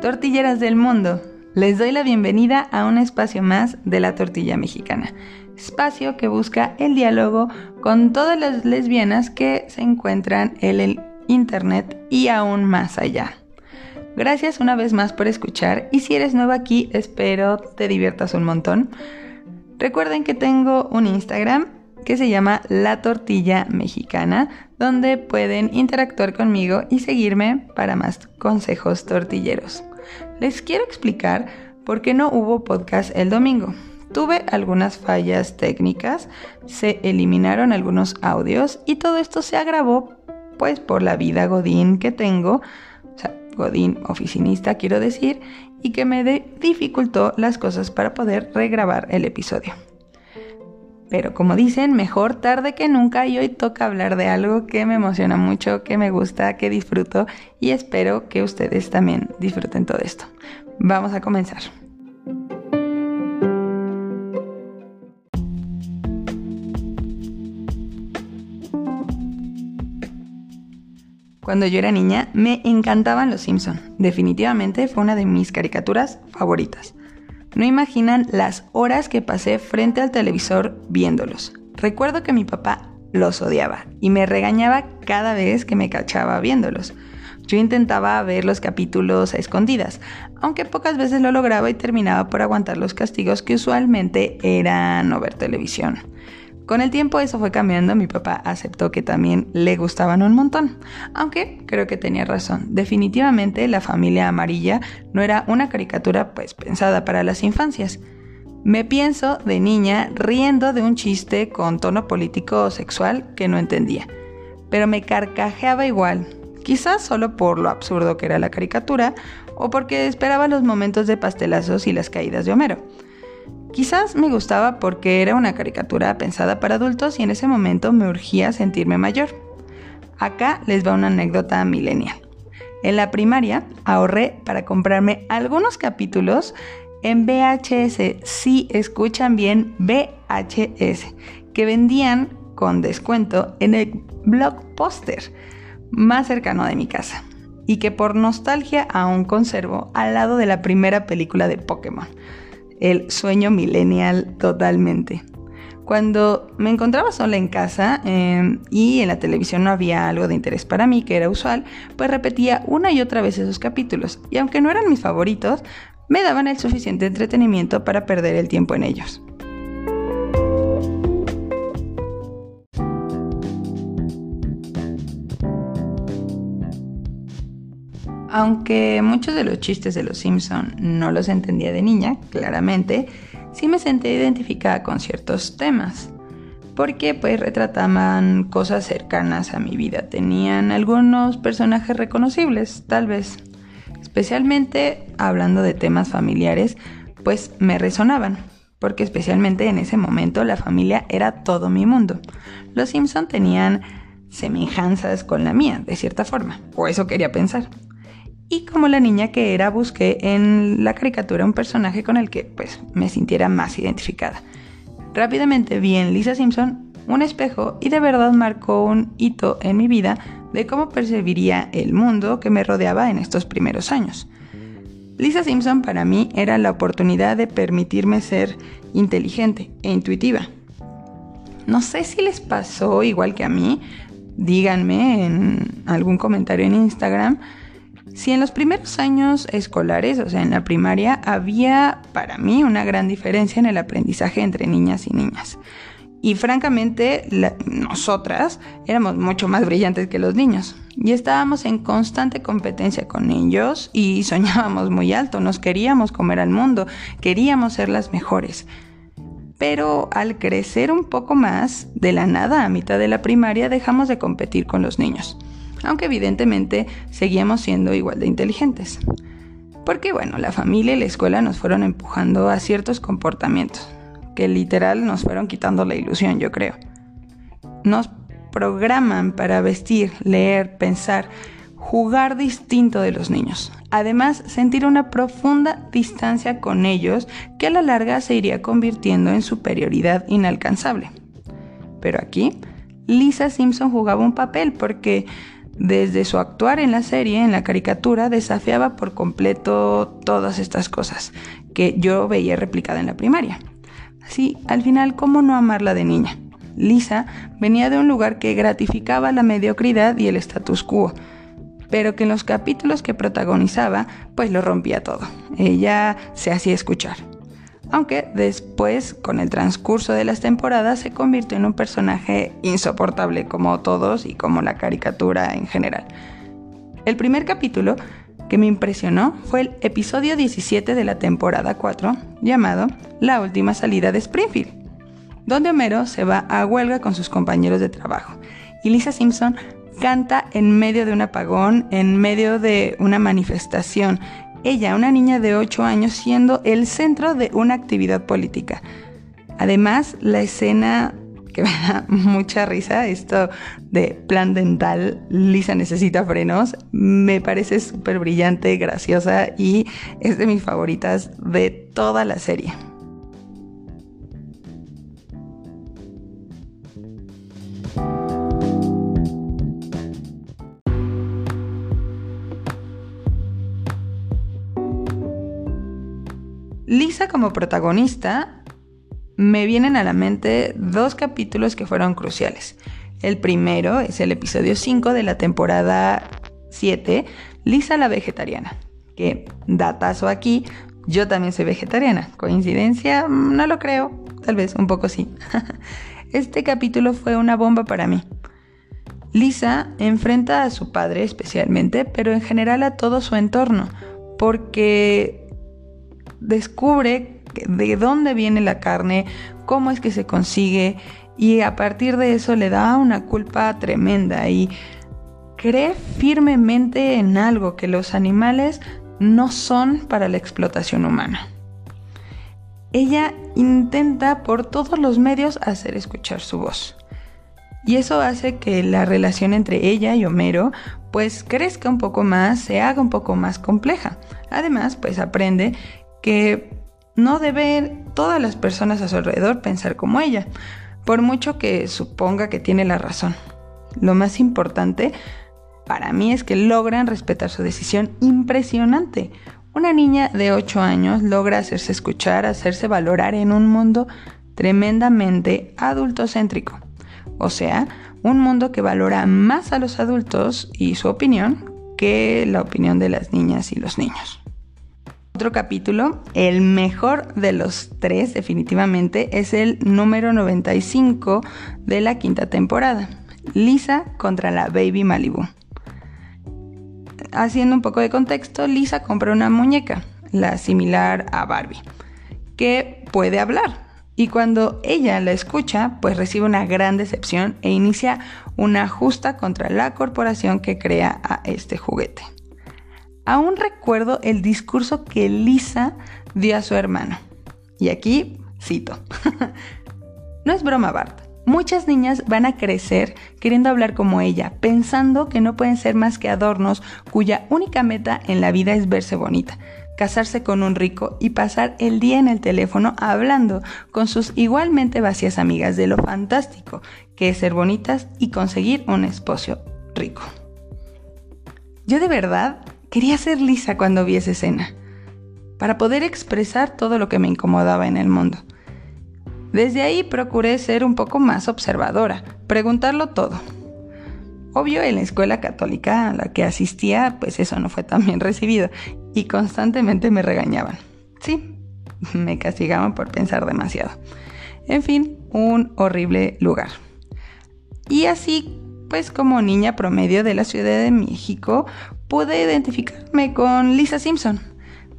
Tortilleras del mundo, les doy la bienvenida a un espacio más de la tortilla mexicana, espacio que busca el diálogo con todas las lesbianas que se encuentran en el Internet y aún más allá. Gracias una vez más por escuchar y si eres nuevo aquí espero te diviertas un montón. Recuerden que tengo un Instagram que se llama La Tortilla Mexicana, donde pueden interactuar conmigo y seguirme para más consejos tortilleros. Les quiero explicar por qué no hubo podcast el domingo. Tuve algunas fallas técnicas, se eliminaron algunos audios y todo esto se agravó pues por la vida godín que tengo, o sea, godín oficinista quiero decir, y que me dificultó las cosas para poder regrabar el episodio. Pero como dicen, mejor tarde que nunca y hoy toca hablar de algo que me emociona mucho, que me gusta, que disfruto y espero que ustedes también disfruten todo esto. Vamos a comenzar. Cuando yo era niña me encantaban los Simpson. Definitivamente fue una de mis caricaturas favoritas. No imaginan las horas que pasé frente al televisor viéndolos. Recuerdo que mi papá los odiaba y me regañaba cada vez que me cachaba viéndolos. Yo intentaba ver los capítulos a escondidas, aunque pocas veces lo lograba y terminaba por aguantar los castigos que usualmente eran no ver televisión. Con el tiempo eso fue cambiando, mi papá aceptó que también le gustaban un montón, aunque creo que tenía razón. Definitivamente la familia amarilla no era una caricatura pues pensada para las infancias. Me pienso de niña riendo de un chiste con tono político o sexual que no entendía, pero me carcajeaba igual, quizás solo por lo absurdo que era la caricatura o porque esperaba los momentos de pastelazos y las caídas de Homero. Quizás me gustaba porque era una caricatura pensada para adultos y en ese momento me urgía sentirme mayor. Acá les va una anécdota millennial. En la primaria ahorré para comprarme algunos capítulos en VHS, si escuchan bien VHS, que vendían con descuento en el blockbuster más cercano de mi casa y que por nostalgia aún conservo al lado de la primera película de Pokémon el sueño millennial totalmente. Cuando me encontraba sola en casa em, y en la televisión no había algo de interés para mí, que era usual, pues repetía una y otra vez esos capítulos, y aunque no eran mis favoritos, me daban el suficiente entretenimiento para perder el tiempo en ellos. Aunque muchos de los chistes de los Simpson no los entendía de niña, claramente, sí me sentí identificada con ciertos temas. Porque pues retrataban cosas cercanas a mi vida. Tenían algunos personajes reconocibles, tal vez. Especialmente hablando de temas familiares, pues me resonaban. Porque especialmente en ese momento la familia era todo mi mundo. Los Simpson tenían semejanzas con la mía, de cierta forma. O eso quería pensar. Y como la niña que era, busqué en la caricatura un personaje con el que pues me sintiera más identificada. Rápidamente vi en Lisa Simpson un espejo y de verdad marcó un hito en mi vida de cómo percibiría el mundo que me rodeaba en estos primeros años. Lisa Simpson para mí era la oportunidad de permitirme ser inteligente e intuitiva. No sé si les pasó igual que a mí, díganme en algún comentario en Instagram si en los primeros años escolares, o sea, en la primaria, había para mí una gran diferencia en el aprendizaje entre niñas y niñas. Y francamente, nosotras éramos mucho más brillantes que los niños. Y estábamos en constante competencia con ellos y soñábamos muy alto, nos queríamos comer al mundo, queríamos ser las mejores. Pero al crecer un poco más, de la nada a mitad de la primaria dejamos de competir con los niños aunque evidentemente seguíamos siendo igual de inteligentes. Porque bueno, la familia y la escuela nos fueron empujando a ciertos comportamientos, que literal nos fueron quitando la ilusión, yo creo. Nos programan para vestir, leer, pensar, jugar distinto de los niños. Además, sentir una profunda distancia con ellos que a la larga se iría convirtiendo en superioridad inalcanzable. Pero aquí Lisa Simpson jugaba un papel porque desde su actuar en la serie, en la caricatura, desafiaba por completo todas estas cosas que yo veía replicada en la primaria. Así, al final, ¿cómo no amarla de niña? Lisa venía de un lugar que gratificaba la mediocridad y el status quo, pero que en los capítulos que protagonizaba, pues lo rompía todo. Ella se hacía escuchar aunque después, con el transcurso de las temporadas, se convirtió en un personaje insoportable como todos y como la caricatura en general. El primer capítulo que me impresionó fue el episodio 17 de la temporada 4, llamado La última salida de Springfield, donde Homero se va a huelga con sus compañeros de trabajo y Lisa Simpson canta en medio de un apagón, en medio de una manifestación, ella, una niña de 8 años, siendo el centro de una actividad política. Además, la escena que me da mucha risa, esto de plan dental, Lisa necesita frenos, me parece súper brillante, graciosa y es de mis favoritas de toda la serie. Lisa como protagonista, me vienen a la mente dos capítulos que fueron cruciales. El primero es el episodio 5 de la temporada 7, Lisa la vegetariana, que datazo aquí, yo también soy vegetariana. ¿Coincidencia? No lo creo, tal vez un poco sí. Este capítulo fue una bomba para mí. Lisa enfrenta a su padre especialmente, pero en general a todo su entorno, porque descubre de dónde viene la carne, cómo es que se consigue y a partir de eso le da una culpa tremenda y cree firmemente en algo que los animales no son para la explotación humana. Ella intenta por todos los medios hacer escuchar su voz. Y eso hace que la relación entre ella y Homero pues crezca un poco más, se haga un poco más compleja. Además, pues aprende que no debe todas las personas a su alrededor pensar como ella, por mucho que suponga que tiene la razón. Lo más importante para mí es que logran respetar su decisión impresionante. Una niña de 8 años logra hacerse escuchar, hacerse valorar en un mundo tremendamente adultocéntrico. O sea, un mundo que valora más a los adultos y su opinión que la opinión de las niñas y los niños. Otro capítulo, el mejor de los tres definitivamente, es el número 95 de la quinta temporada, Lisa contra la Baby Malibu. Haciendo un poco de contexto, Lisa compra una muñeca, la similar a Barbie, que puede hablar. Y cuando ella la escucha, pues recibe una gran decepción e inicia una justa contra la corporación que crea a este juguete. Aún recuerdo el discurso que Lisa dio a su hermano. Y aquí cito. no es broma, Bart. Muchas niñas van a crecer queriendo hablar como ella, pensando que no pueden ser más que adornos cuya única meta en la vida es verse bonita, casarse con un rico y pasar el día en el teléfono hablando con sus igualmente vacías amigas de lo fantástico que es ser bonitas y conseguir un esposo rico. Yo de verdad Quería ser lisa cuando vi esa escena, para poder expresar todo lo que me incomodaba en el mundo. Desde ahí procuré ser un poco más observadora, preguntarlo todo. Obvio, en la escuela católica a la que asistía, pues eso no fue tan bien recibido y constantemente me regañaban. Sí, me castigaban por pensar demasiado. En fin, un horrible lugar. Y así, pues como niña promedio de la Ciudad de México, pude identificarme con Lisa Simpson.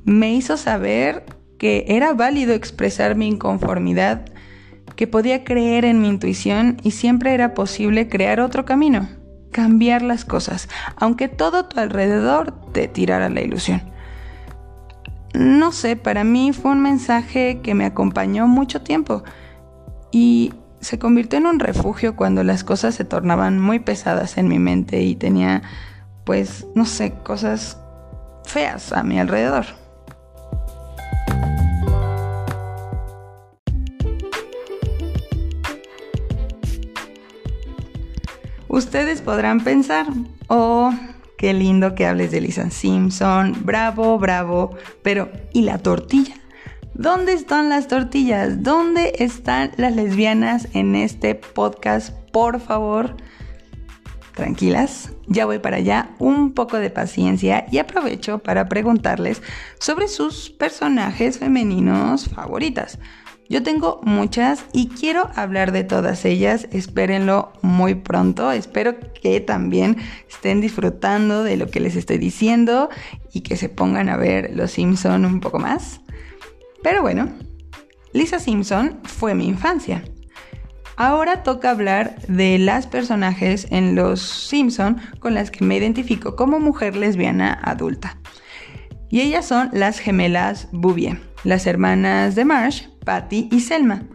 Me hizo saber que era válido expresar mi inconformidad, que podía creer en mi intuición y siempre era posible crear otro camino, cambiar las cosas, aunque todo tu alrededor te tirara la ilusión. No sé, para mí fue un mensaje que me acompañó mucho tiempo y se convirtió en un refugio cuando las cosas se tornaban muy pesadas en mi mente y tenía pues, no sé, cosas feas a mi alrededor. Ustedes podrán pensar, oh, qué lindo que hables de Lisa Simpson, bravo, bravo, pero ¿y la tortilla? ¿Dónde están las tortillas? ¿Dónde están las lesbianas en este podcast? Por favor, tranquilas, ya voy para allá, un poco de paciencia y aprovecho para preguntarles sobre sus personajes femeninos favoritas. Yo tengo muchas y quiero hablar de todas ellas, espérenlo muy pronto, espero que también estén disfrutando de lo que les estoy diciendo y que se pongan a ver Los Simpson un poco más. Pero bueno, Lisa Simpson fue mi infancia. Ahora toca hablar de las personajes en Los Simpson con las que me identifico como mujer lesbiana adulta. Y ellas son las gemelas Bouvier, las hermanas de Marsh, Patty y Selma.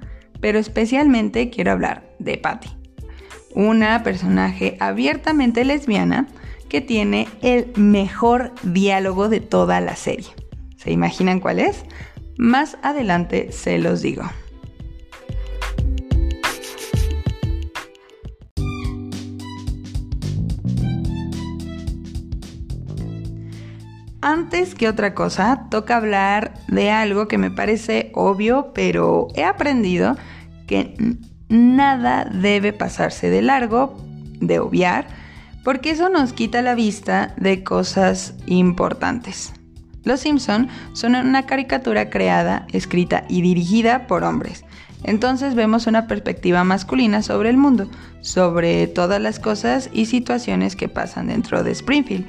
Pero especialmente quiero hablar de Patty, una personaje abiertamente lesbiana que tiene el mejor diálogo de toda la serie. ¿Se imaginan cuál es? Más adelante se los digo. Antes que otra cosa, toca hablar de algo que me parece obvio, pero he aprendido que nada debe pasarse de largo, de obviar, porque eso nos quita la vista de cosas importantes. Los Simpson son una caricatura creada, escrita y dirigida por hombres. Entonces vemos una perspectiva masculina sobre el mundo, sobre todas las cosas y situaciones que pasan dentro de Springfield.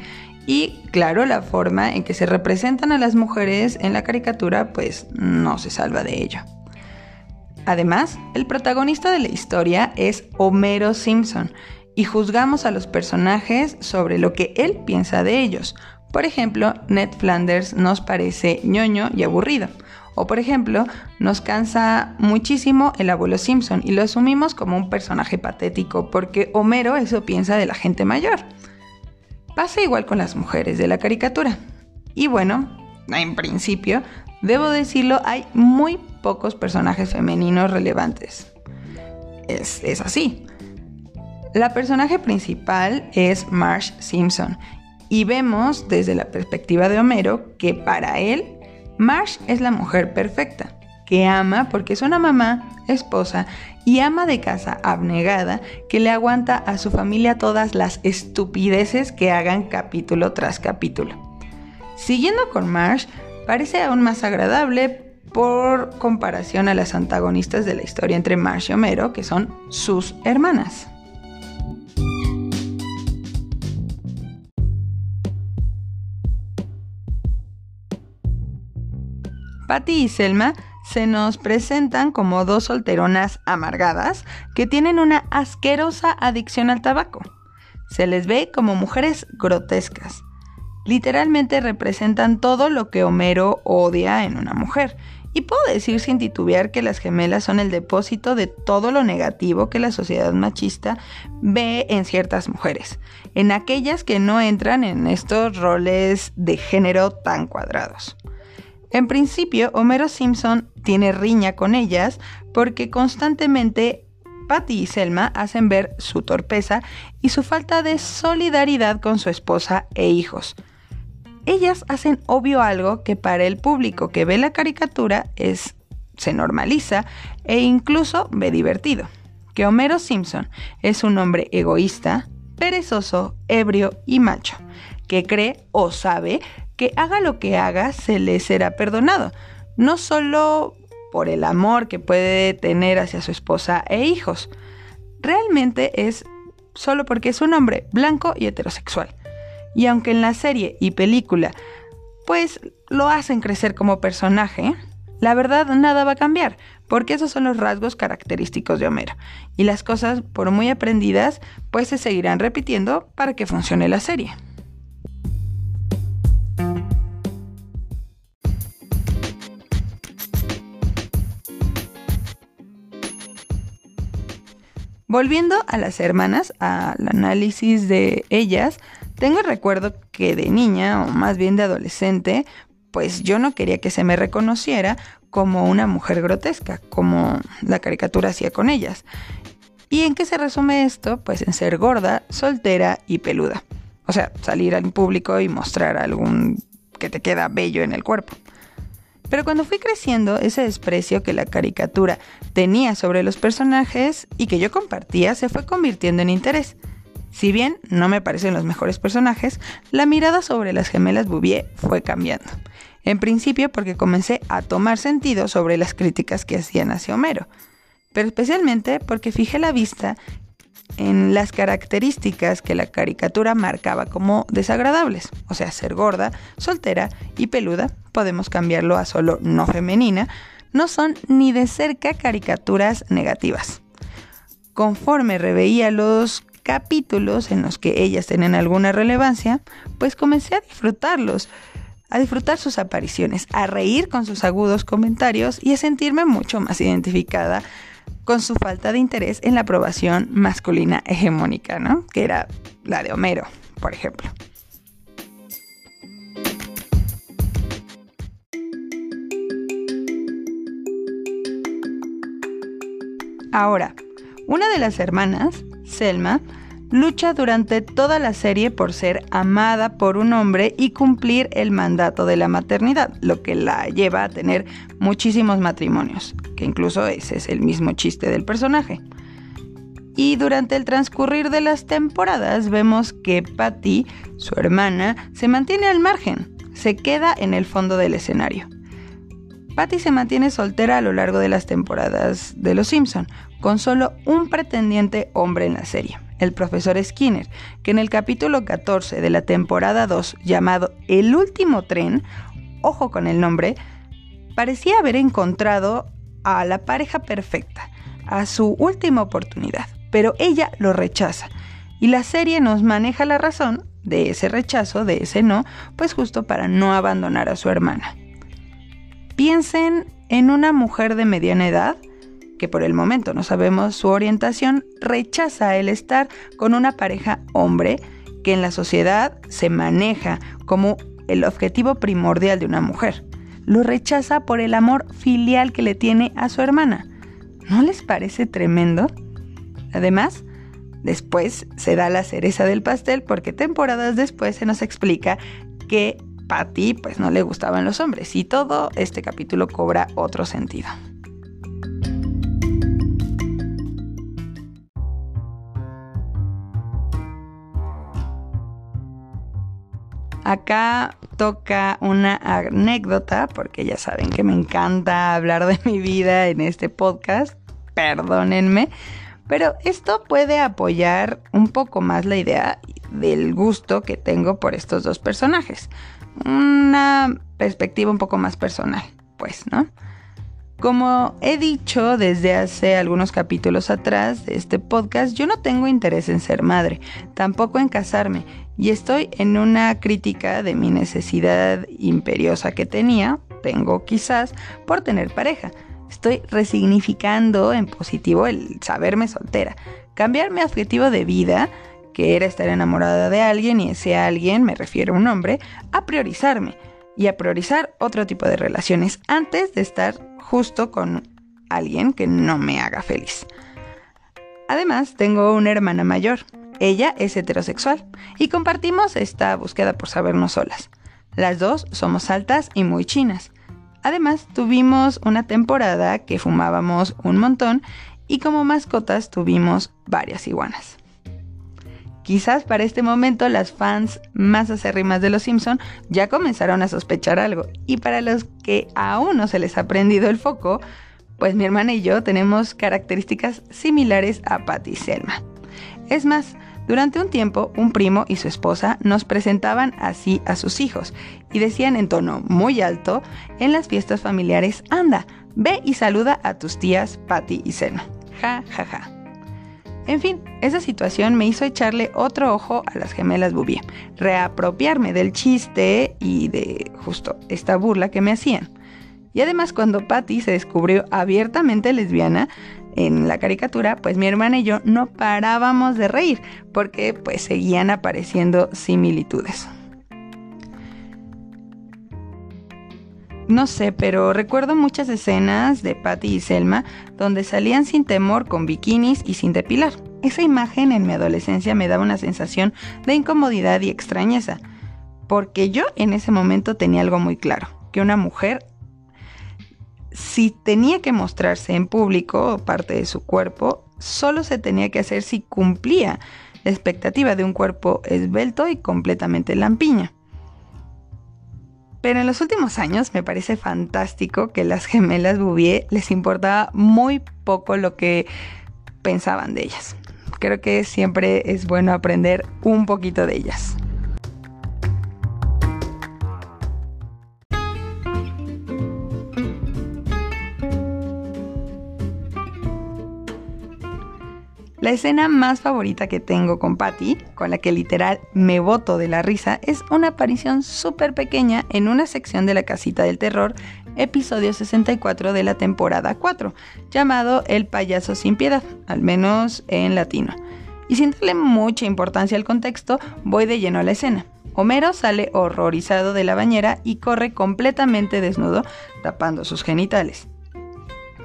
Y claro, la forma en que se representan a las mujeres en la caricatura pues no se salva de ello. Además, el protagonista de la historia es Homero Simpson y juzgamos a los personajes sobre lo que él piensa de ellos. Por ejemplo, Ned Flanders nos parece ñoño y aburrido. O por ejemplo, nos cansa muchísimo el abuelo Simpson y lo asumimos como un personaje patético porque Homero eso piensa de la gente mayor. Pasa igual con las mujeres de la caricatura. Y bueno, en principio, debo decirlo, hay muy pocos personajes femeninos relevantes. Es, así. La personaje principal es Marsh Simpson y vemos desde la perspectiva de Homero que para él Marsh es la mujer perfecta, que ama porque es una mamá, esposa y ama de casa abnegada que le aguanta a su familia todas las estupideces que hagan capítulo tras capítulo. Siguiendo con Marsh, parece aún más agradable por comparación a las antagonistas de la historia entre Marsh y Homero, que son sus hermanas. Patty y Selma se nos presentan como dos solteronas amargadas que tienen una asquerosa adicción al tabaco. Se les ve como mujeres grotescas. Literalmente representan todo lo que Homero odia en una mujer. Y puedo decir sin titubear que las gemelas son el depósito de todo lo negativo que la sociedad machista ve en ciertas mujeres, en aquellas que no entran en estos roles de género tan cuadrados. En principio, Homero Simpson tiene riña con ellas porque constantemente Patty y Selma hacen ver su torpeza y su falta de solidaridad con su esposa e hijos. Ellas hacen obvio algo que para el público que ve la caricatura es se normaliza e incluso ve divertido. Que Homero Simpson es un hombre egoísta, perezoso, ebrio y macho, que cree o sabe que haga lo que haga se le será perdonado, no solo por el amor que puede tener hacia su esposa e hijos, realmente es solo porque es un hombre blanco y heterosexual. Y aunque en la serie y película pues lo hacen crecer como personaje, la verdad nada va a cambiar, porque esos son los rasgos característicos de Homero. Y las cosas, por muy aprendidas, pues se seguirán repitiendo para que funcione la serie. Volviendo a las hermanas, al análisis de ellas, tengo el recuerdo que de niña, o más bien de adolescente, pues yo no quería que se me reconociera como una mujer grotesca, como la caricatura hacía con ellas. ¿Y en qué se resume esto? Pues en ser gorda, soltera y peluda. O sea, salir al público y mostrar algún que te queda bello en el cuerpo. Pero cuando fui creciendo, ese desprecio que la caricatura tenía sobre los personajes y que yo compartía se fue convirtiendo en interés. Si bien no me parecen los mejores personajes, la mirada sobre las gemelas Bouvier fue cambiando. En principio porque comencé a tomar sentido sobre las críticas que hacían hacia Homero, pero especialmente porque fijé la vista en las características que la caricatura marcaba como desagradables, o sea, ser gorda, soltera y peluda, podemos cambiarlo a solo no femenina, no son ni de cerca caricaturas negativas. Conforme reveía los capítulos en los que ellas tenían alguna relevancia, pues comencé a disfrutarlos, a disfrutar sus apariciones, a reír con sus agudos comentarios y a sentirme mucho más identificada con su falta de interés en la aprobación masculina hegemónica, ¿no? Que era la de Homero, por ejemplo. Ahora, una de las hermanas, Selma, lucha durante toda la serie por ser amada por un hombre y cumplir el mandato de la maternidad, lo que la lleva a tener muchísimos matrimonios, que incluso ese es el mismo chiste del personaje. Y durante el transcurrir de las temporadas vemos que Patty, su hermana, se mantiene al margen, se queda en el fondo del escenario. Patty se mantiene soltera a lo largo de las temporadas de Los Simpson, con solo un pretendiente hombre en la serie el profesor Skinner, que en el capítulo 14 de la temporada 2 llamado El último tren, ojo con el nombre, parecía haber encontrado a la pareja perfecta, a su última oportunidad, pero ella lo rechaza. Y la serie nos maneja la razón de ese rechazo, de ese no, pues justo para no abandonar a su hermana. Piensen en una mujer de mediana edad, que por el momento no sabemos su orientación, rechaza el estar con una pareja hombre que en la sociedad se maneja como el objetivo primordial de una mujer. Lo rechaza por el amor filial que le tiene a su hermana. ¿No les parece tremendo? Además, después se da la cereza del pastel porque temporadas después se nos explica que Patty pues no le gustaban los hombres y todo este capítulo cobra otro sentido. Acá toca una anécdota, porque ya saben que me encanta hablar de mi vida en este podcast, perdónenme, pero esto puede apoyar un poco más la idea del gusto que tengo por estos dos personajes. Una perspectiva un poco más personal, pues, ¿no? Como he dicho desde hace algunos capítulos atrás de este podcast, yo no tengo interés en ser madre, tampoco en casarme, y estoy en una crítica de mi necesidad imperiosa que tenía, tengo quizás, por tener pareja. Estoy resignificando en positivo el saberme soltera, cambiar mi objetivo de vida, que era estar enamorada de alguien y ese alguien, me refiero a un hombre, a priorizarme y a priorizar otro tipo de relaciones antes de estar justo con alguien que no me haga feliz. Además, tengo una hermana mayor. Ella es heterosexual y compartimos esta búsqueda por sabernos solas. Las dos somos altas y muy chinas. Además, tuvimos una temporada que fumábamos un montón y como mascotas tuvimos varias iguanas. Quizás para este momento las fans más acérrimas de Los Simpson ya comenzaron a sospechar algo. Y para los que aún no se les ha prendido el foco, pues mi hermana y yo tenemos características similares a Patty y Selma. Es más, durante un tiempo un primo y su esposa nos presentaban así a sus hijos y decían en tono muy alto en las fiestas familiares, anda, ve y saluda a tus tías Patty y Selma. Ja, ja, ja. En fin, esa situación me hizo echarle otro ojo a las gemelas Bouvier, reapropiarme del chiste y de justo esta burla que me hacían. Y además cuando Patty se descubrió abiertamente lesbiana en la caricatura, pues mi hermana y yo no parábamos de reír porque pues seguían apareciendo similitudes. No sé, pero recuerdo muchas escenas de Patty y Selma donde salían sin temor con bikinis y sin depilar. Esa imagen en mi adolescencia me daba una sensación de incomodidad y extrañeza, porque yo en ese momento tenía algo muy claro, que una mujer si tenía que mostrarse en público parte de su cuerpo, solo se tenía que hacer si cumplía la expectativa de un cuerpo esbelto y completamente lampiña. Pero en los últimos años me parece fantástico que las gemelas Bouvier les importaba muy poco lo que pensaban de ellas. Creo que siempre es bueno aprender un poquito de ellas. La escena más favorita que tengo con Patty, con la que literal me boto de la risa, es una aparición súper pequeña en una sección de la casita del terror, episodio 64 de la temporada 4, llamado El payaso sin piedad, al menos en latino. Y sin darle mucha importancia al contexto, voy de lleno a la escena. Homero sale horrorizado de la bañera y corre completamente desnudo, tapando sus genitales.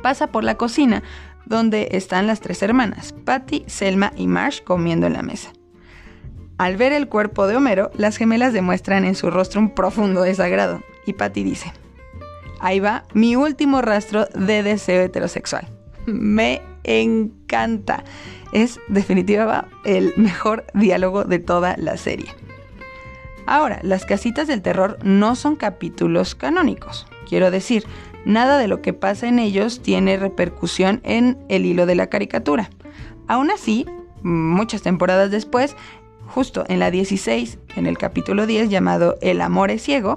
Pasa por la cocina, donde están las tres hermanas, Patty, Selma y Marsh comiendo en la mesa. Al ver el cuerpo de Homero, las gemelas demuestran en su rostro un profundo desagrado, y Patty dice, ahí va mi último rastro de deseo heterosexual. Me encanta. Es definitivamente el mejor diálogo de toda la serie. Ahora, las casitas del terror no son capítulos canónicos. Quiero decir, nada de lo que pasa en ellos tiene repercusión en el hilo de la caricatura. Aún así, muchas temporadas después, justo en la 16, en el capítulo 10 llamado El amor es ciego,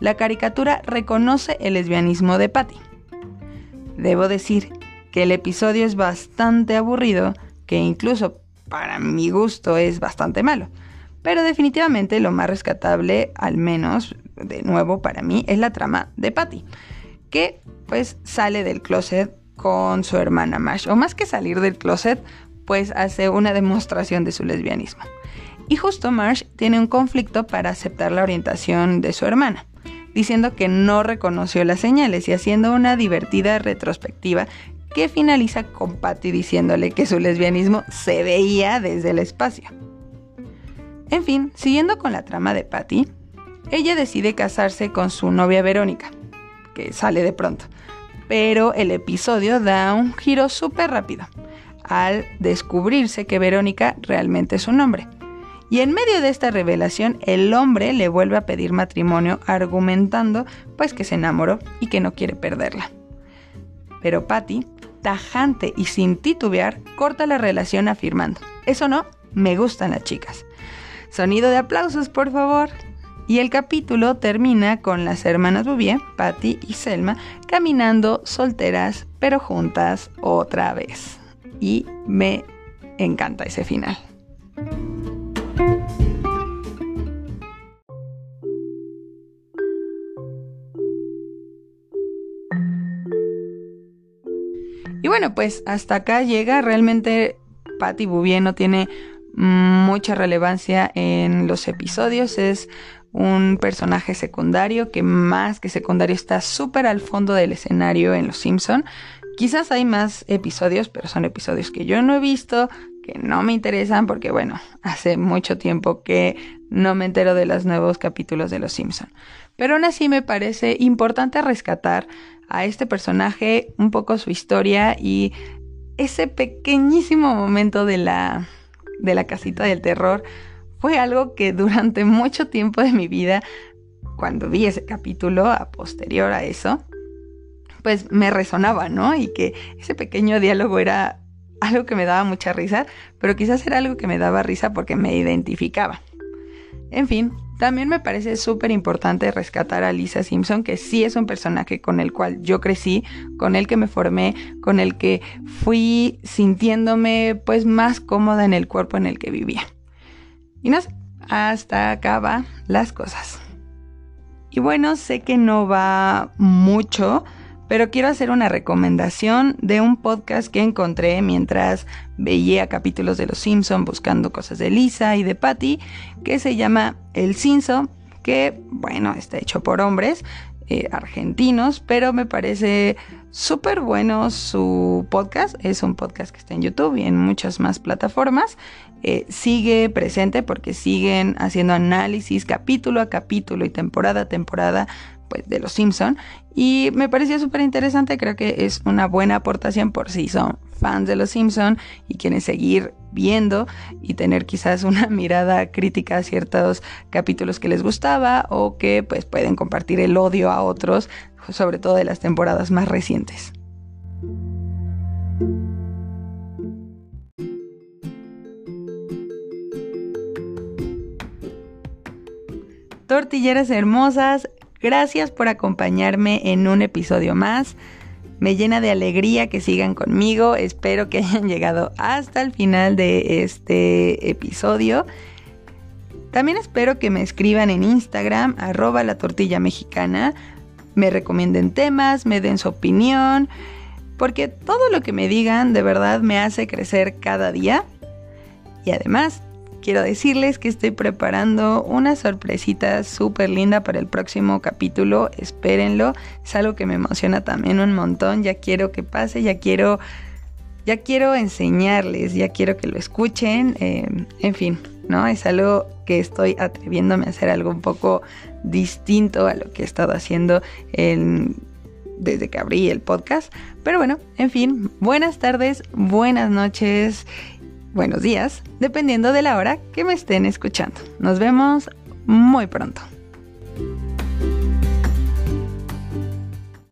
la caricatura reconoce el lesbianismo de Patty. Debo decir que el episodio es bastante aburrido, que incluso para mi gusto es bastante malo. Pero definitivamente lo más rescatable, al menos de nuevo para mí, es la trama de Patty que pues sale del closet con su hermana Marsh. O más que salir del closet, pues hace una demostración de su lesbianismo. Y justo Marsh tiene un conflicto para aceptar la orientación de su hermana, diciendo que no reconoció las señales y haciendo una divertida retrospectiva que finaliza con Patty diciéndole que su lesbianismo se veía desde el espacio. En fin, siguiendo con la trama de Patty, ella decide casarse con su novia Verónica, sale de pronto. Pero el episodio da un giro súper rápido al descubrirse que Verónica realmente es un hombre. Y en medio de esta revelación, el hombre le vuelve a pedir matrimonio argumentando pues que se enamoró y que no quiere perderla. Pero Patty, tajante y sin titubear, corta la relación afirmando, eso no, me gustan las chicas. Sonido de aplausos, por favor. Y el capítulo termina con las hermanas Bouvier, Patty y Selma, caminando solteras pero juntas otra vez. Y me encanta ese final. Y bueno, pues hasta acá llega. Realmente Patty Bouvier no tiene mucha relevancia en los episodios. Es un personaje secundario que más que secundario está súper al fondo del escenario en Los Simpson. Quizás hay más episodios, pero son episodios que yo no he visto, que no me interesan porque bueno, hace mucho tiempo que no me entero de los nuevos capítulos de Los Simpson. Pero aún así me parece importante rescatar a este personaje, un poco su historia y ese pequeñísimo momento de la de la casita del terror fue algo que durante mucho tiempo de mi vida, cuando vi ese capítulo a posterior a eso, pues me resonaba, ¿no? Y que ese pequeño diálogo era algo que me daba mucha risa, pero quizás era algo que me daba risa porque me identificaba. En fin, también me parece súper importante rescatar a Lisa Simpson, que sí es un personaje con el cual yo crecí, con el que me formé, con el que fui sintiéndome pues más cómoda en el cuerpo en el que vivía. Y no sé, hasta acá las cosas. Y bueno, sé que no va mucho, pero quiero hacer una recomendación de un podcast que encontré mientras veía capítulos de Los Simpson buscando cosas de Lisa y de Patty, que se llama El Simpson, que bueno, está hecho por hombres. eh, argentinos, pero me parece súper bueno su podcast. Es un podcast que está en YouTube y en muchas más plataformas. Eh, sigue presente porque siguen haciendo análisis capítulo a capítulo y temporada a temporada pues, de Los Simpson y me pareció súper interesante, creo que es una buena aportación por si son fans de Los Simpson y quieren seguir viendo y tener quizás una mirada crítica a ciertos capítulos que les gustaba o que pues pueden compartir el odio a otros, sobre todo de las temporadas más recientes. Tortilleras hermosas, Gracias por acompañarme en un episodio más. Me llena de alegría que sigan conmigo. Espero que hayan llegado hasta el final de este episodio. También espero que me escriban en Instagram, arroba la tortilla mexicana. Me recomienden temas, me den su opinión. Porque todo lo que me digan de verdad me hace crecer cada día. Y además quiero decirles que estoy preparando una sorpresita súper linda para el próximo capítulo. Espérenlo. Es algo que me emociona también un montón. Ya quiero que pase, ya quiero, ya quiero enseñarles, ya quiero que lo escuchen. Eh, en fin, ¿no? Es algo que estoy atreviéndome a hacer algo un poco distinto a lo que he estado haciendo desde que abrí el podcast. Pero bueno, en fin, buenas tardes, buenas noches buenos días, dependiendo de la hora que me estén escuchando. Nos vemos muy pronto.